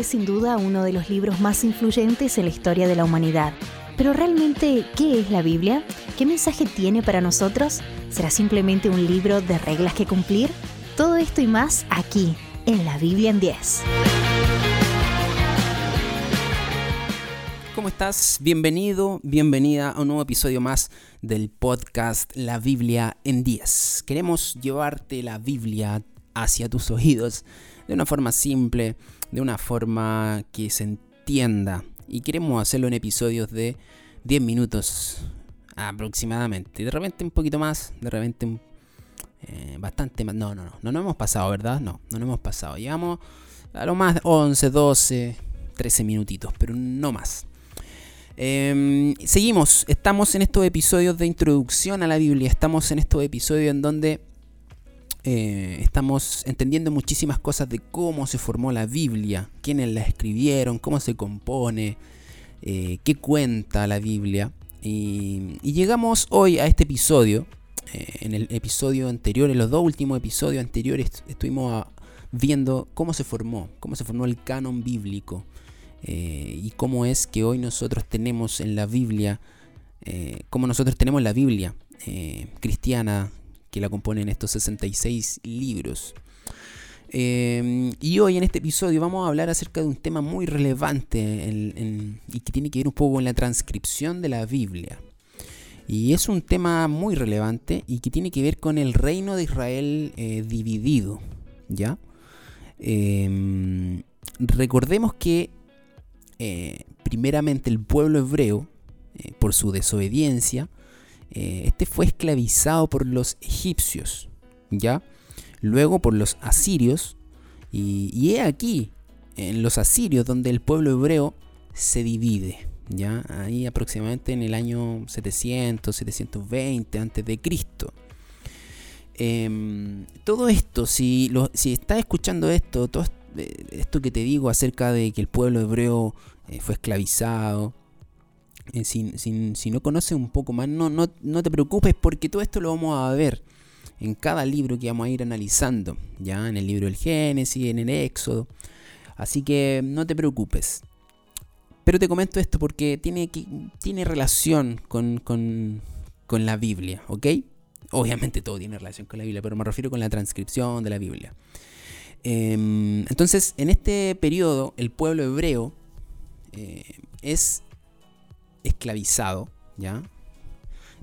es sin duda uno de los libros más influyentes en la historia de la humanidad. Pero realmente, ¿qué es la Biblia? ¿Qué mensaje tiene para nosotros? ¿Será simplemente un libro de reglas que cumplir? Todo esto y más aquí, en la Biblia en 10. ¿Cómo estás? Bienvenido, bienvenida a un nuevo episodio más del podcast La Biblia en 10. Queremos llevarte la Biblia hacia tus oídos de una forma simple, de una forma que se entienda. Y queremos hacerlo en episodios de 10 minutos aproximadamente. De repente un poquito más, de repente eh, bastante más. No, no, no, no nos hemos pasado, ¿verdad? No, no nos hemos pasado. Llevamos a lo más 11, 12, 13 minutitos, pero no más. Em, seguimos, estamos en estos episodios de introducción a la Biblia, estamos en estos episodios en donde eh, estamos entendiendo muchísimas cosas de cómo se formó la Biblia, quiénes la escribieron, cómo se compone, eh, qué cuenta la Biblia. Y, llegamos hoy a este episodio. Eh, en el episodio anterior, en los dos últimos episodios anteriores, estuvimos viendo cómo se formó, cómo se formó el canon bíblico. Eh, y cómo es que hoy nosotros tenemos en la Biblia, cómo nosotros tenemos la Biblia cristiana que la componen estos 66 libros. y hoy en este episodio vamos a hablar acerca de un tema muy relevante y que tiene que ver un poco con la transcripción de la Biblia. Y es un tema muy relevante y que tiene que ver con el reino de Israel dividido. ¿Ya? recordemos que eh, primeramente el pueblo hebreo, eh, por su desobediencia, eh, este fue esclavizado por los egipcios, ¿ya? Luego por los asirios, y, y he aquí, en los asirios, donde el pueblo hebreo se divide, ¿ya? Ahí aproximadamente en el año 700, 720 antes de Cristo. Em, todo esto, si, lo, si estás escuchando esto, todo esto que te digo acerca de que el pueblo hebreo eh, fue esclavizado. Eh, si, no conoces un poco más, no, no, no, te preocupes porque todo esto lo vamos a ver en cada libro que vamos a ir analizando, ya en el libro del Génesis, en el Éxodo. Así que no te preocupes. Pero te comento esto porque tiene, tiene relación con, con, con la Biblia, ¿ok? Obviamente todo tiene relación con la Biblia, pero me refiero con la transcripción de la Biblia. Em, entonces, en este periodo, el pueblo hebreo eh, es esclavizado, ¿ya?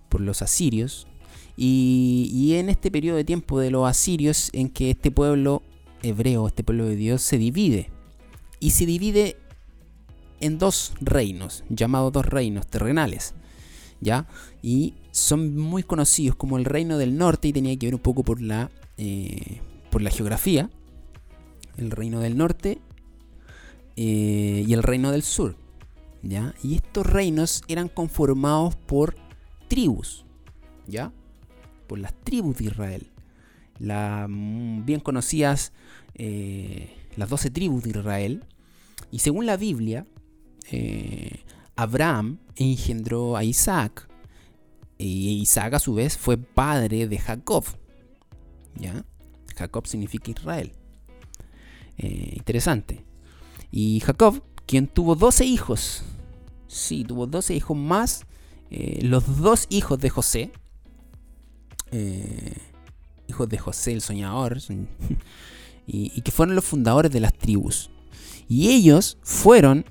Por los asirios. Y, en este periodo de tiempo de los asirios, en que este pueblo hebreo, este pueblo de Dios, se divide. Y se divide en dos reinos, llamados dos reinos terrenales. ¿Ya? Y son muy conocidos como el reino del norte y tenía que ver un poco por la, eh, por la geografía. El reino del norte eh, y el reino del sur. Y estos reinos eran conformados por tribus, ¿ya? Por las tribus de Israel. Las mm, bien conocidas, eh, las doce tribus de Israel. Y según la Biblia, eh, Abraham engendró a Isaac. Y Isaac a su vez fue padre de Jacob. ¿Ya? Jacob significa Israel. interesante. Y Jacob, quien tuvo 12 hijos, sí, tuvo 12 hijos más, eh, los dos hijos de José, eh, hijos de José el soñador, y, que fueron los fundadores de las tribus. Y ellos fueron,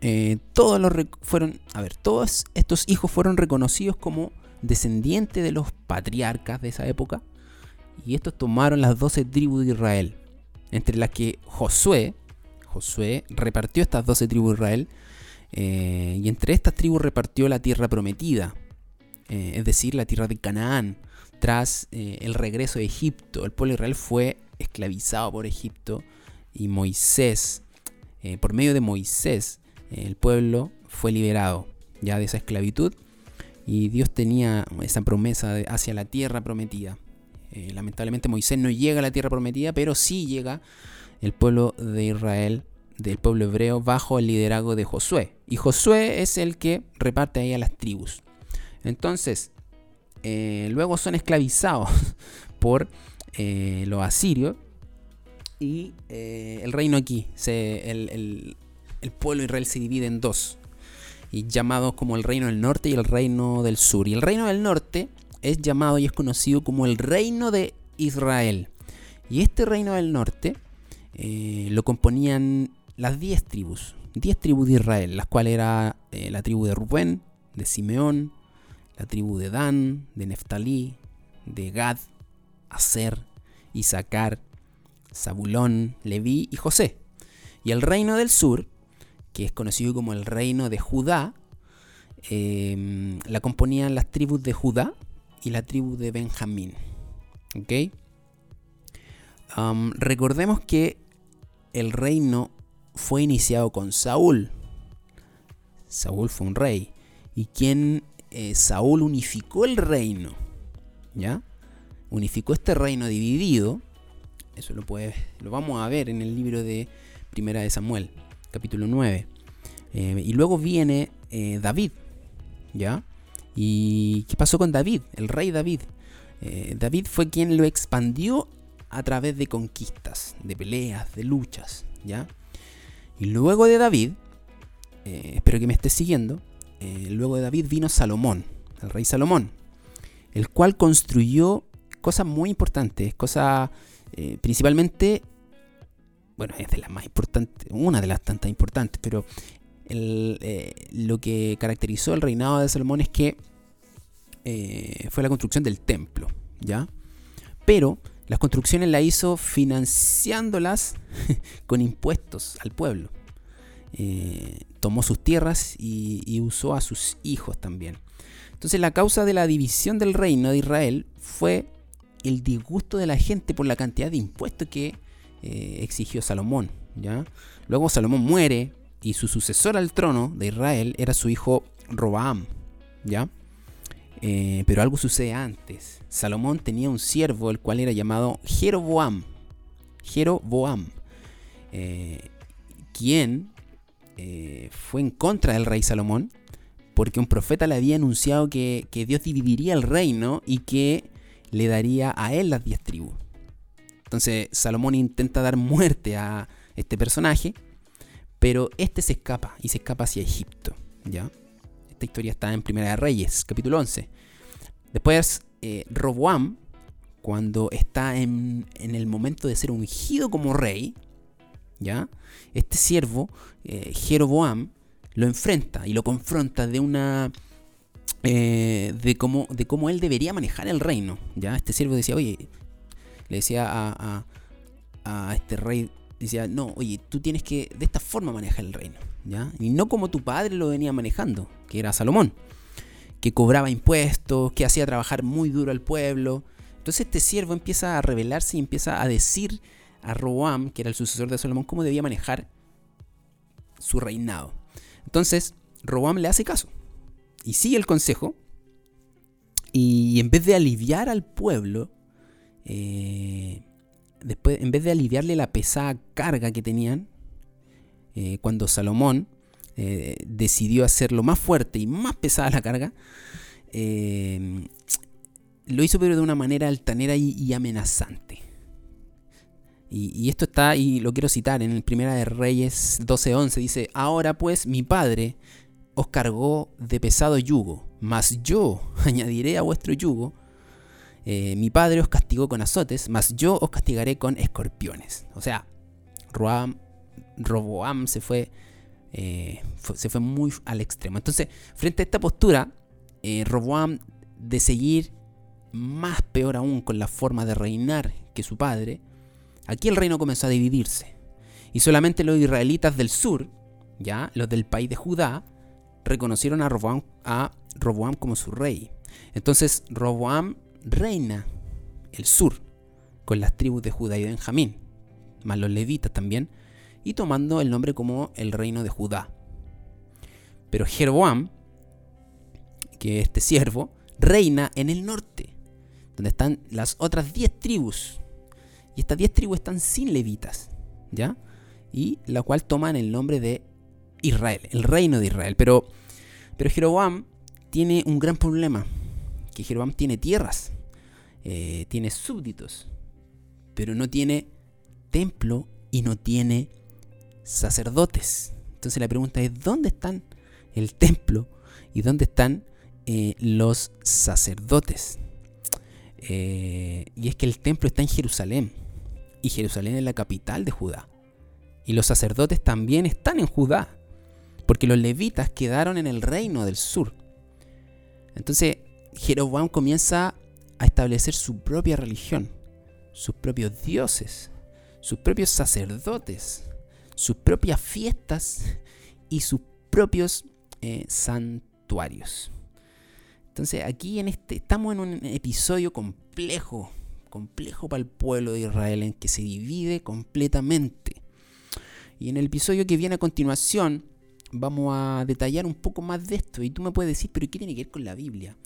eh, todos los, fueron, a ver, todos estos hijos fueron reconocidos como descendientes de los patriarcas de esa época. Y estos tomaron las 12 tribus de Israel, entre las que Josué, Josué repartió estas 12 tribus de Israel eh, y entre estas tribus repartió la tierra prometida, eh, es decir, la tierra de Canaán. Tras eh, el regreso de Egipto, el pueblo de Israel fue esclavizado por Egipto y Moisés, por medio de Moisés, el pueblo fue liberado ya de esa esclavitud y Dios tenía esa promesa hacia la tierra prometida. lamentablemente Moisés no llega a la tierra prometida, pero sí llega el pueblo de Israel, del pueblo hebreo, bajo el liderazgo de Josué. Y Josué es el que reparte ahí a las tribus. Entonces, eh, luego son esclavizados por eh, los asirios. y eh, el reino aquí, el, el, pueblo Israel se divide en dos, y llamados como el reino del norte y el reino del sur. Y el reino del norte es llamado y es conocido como el reino de Israel. Y este reino del norte lo componían las 10 tribus, 10 tribus de Israel, las cuales era eh, la tribu de Rubén, de Simeón, la tribu de Dan, de Neftalí, de Gad, Aser, Isaacar, Zabulón, Leví y José. Y el reino del sur, que es conocido como el reino de Judá, em, la componían las tribus de Judá y la tribu de Benjamín. ¿Ok? recordemos que el reino fue iniciado con Saúl. Saúl fue un rey. Y quien eh, Saúl unificó el reino. ¿Ya? Unificó este reino dividido. Eso lo, lo vamos a ver en el libro de Primera de Samuel, capítulo 9. Eh, y luego viene eh, David. ¿Ya? ¿Y qué pasó con David? El rey David. David fue quien lo expandió a través de conquistas, de peleas, de luchas, ¿ya? Y luego de David, eh, espero que me estés siguiendo, eh, luego de David vino Salomón, el rey Salomón, el cual construyó cosas muy importantes, cosas eh, principalmente, bueno, es de las más importantes, una de las tantas importantes, pero lo que caracterizó el reinado de Salomón es que fue la construcción del templo, ¿ya? Pero las construcciones las hizo financiándolas con impuestos al pueblo. Eh, tomó sus tierras y, usó a sus hijos también. Entonces la causa de la división del reino de Israel fue el disgusto de la gente por la cantidad de impuestos que eh, exigió Salomón. ¿ya? Luego Salomón muere y su sucesor al trono de Israel era su hijo Robaam. ¿ya? Eh, pero algo sucede antes. Salomón tenía un siervo, el cual era llamado Jeroboam. Jeroboam. Eh, quien eh, fue en contra del rey Salomón, porque un profeta le había anunciado que, que Dios dividiría el reino y que le daría a él las diez tribus. Entonces Salomón intenta dar muerte a este personaje, pero este se escapa y se escapa hacia Egipto. ¿ya? Esta historia está en Primera de Reyes, capítulo 11. Después, eh, Roboam, cuando está en, el momento de ser ungido como rey, ¿ya? Este siervo, eh, Jeroboam, lo enfrenta y lo confronta de una... Eh, de, cómo, de cómo él debería manejar el reino. ¿ya? Este siervo decía, oye, le decía a, a este rey, decía, no, oye, tú tienes que de esta forma manejar el reino. Y no como tu padre lo venía manejando, que era Salomón, que cobraba impuestos, que hacía trabajar muy duro al pueblo. Entonces este siervo empieza a rebelarse y empieza a decir a Roboam, que era el sucesor de Salomón, cómo debía manejar su reinado. Entonces Roboam le hace caso y sigue el consejo y en vez de aliviar al pueblo, eh, después, en vez de aliviarle la pesada carga que tenían, eh, cuando Salomón eh, decidió hacerlo más fuerte y más pesada la carga, eh, lo hizo pero de una manera altanera y, amenazante. Y, esto está, y lo quiero citar, en el Primera de Reyes 12.11, dice, ahora pues mi padre os cargó de pesado yugo, mas yo añadiré a vuestro yugo, mi padre os castigó con azotes, mas yo os castigaré con escorpiones. O sea, Roam Roboam se fue, eh, se fue muy al extremo. Entonces, frente a esta postura, eh, Roboam de seguir más peor aún con la forma de reinar que su padre, aquí el reino comenzó a dividirse. Y solamente los israelitas del sur, ya los del país de Judá, reconocieron a Roboam, a Roboam como su rey. Entonces Roboam reina el sur con las tribus de Judá y Benjamín, más los levitas también, y tomando el nombre como el reino de Judá. Pero Jeroboam, que este siervo, reina en el norte, donde están las otras 10 tribus. Y estas 10 tribus están sin levitas, ¿ya? Y la cual toman el nombre de Israel, el reino de Israel. Pero, pero Jeroboam tiene un gran problema, que Jeroboam tiene tierras, eh, tiene súbditos, pero no tiene templo y no tiene sacerdotes. Entonces la pregunta es, ¿dónde están el templo y dónde están eh, los sacerdotes? Eh, y es que el templo está en Jerusalén y Jerusalén es la capital de Judá. Y los sacerdotes también están en Judá, porque los levitas quedaron en el reino del sur. Entonces Jeroboam comienza a establecer su propia religión, sus propios dioses, sus propios sacerdotes, sus propias fiestas y sus propios eh, santuarios. Entonces aquí en este estamos en un episodio complejo, complejo para el pueblo de Israel en que se divide completamente. Y en el episodio que viene a continuación vamos a detallar un poco más de esto y tú me puedes decir, pero ¿qué tiene que ver con la Biblia?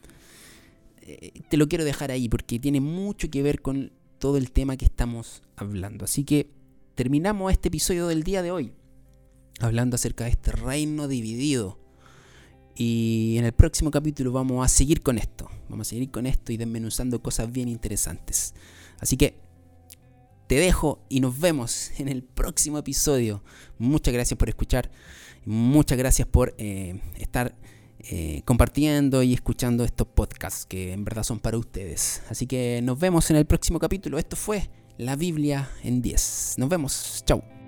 Eh, te lo quiero dejar ahí porque tiene mucho que ver con todo el tema que estamos hablando. Así que terminamos este episodio del día de hoy hablando acerca de este reino dividido. Y en el próximo capítulo vamos a seguir con esto. Vamos a seguir con esto y desmenuzando cosas bien interesantes. Así que te dejo y nos vemos en el próximo episodio. Muchas gracias por escuchar. Muchas gracias por eh, estar eh, compartiendo y escuchando estos podcasts que en verdad son para ustedes. Así que nos vemos en el próximo capítulo. Esto fue la Biblia en 10. Nos vemos. Chao.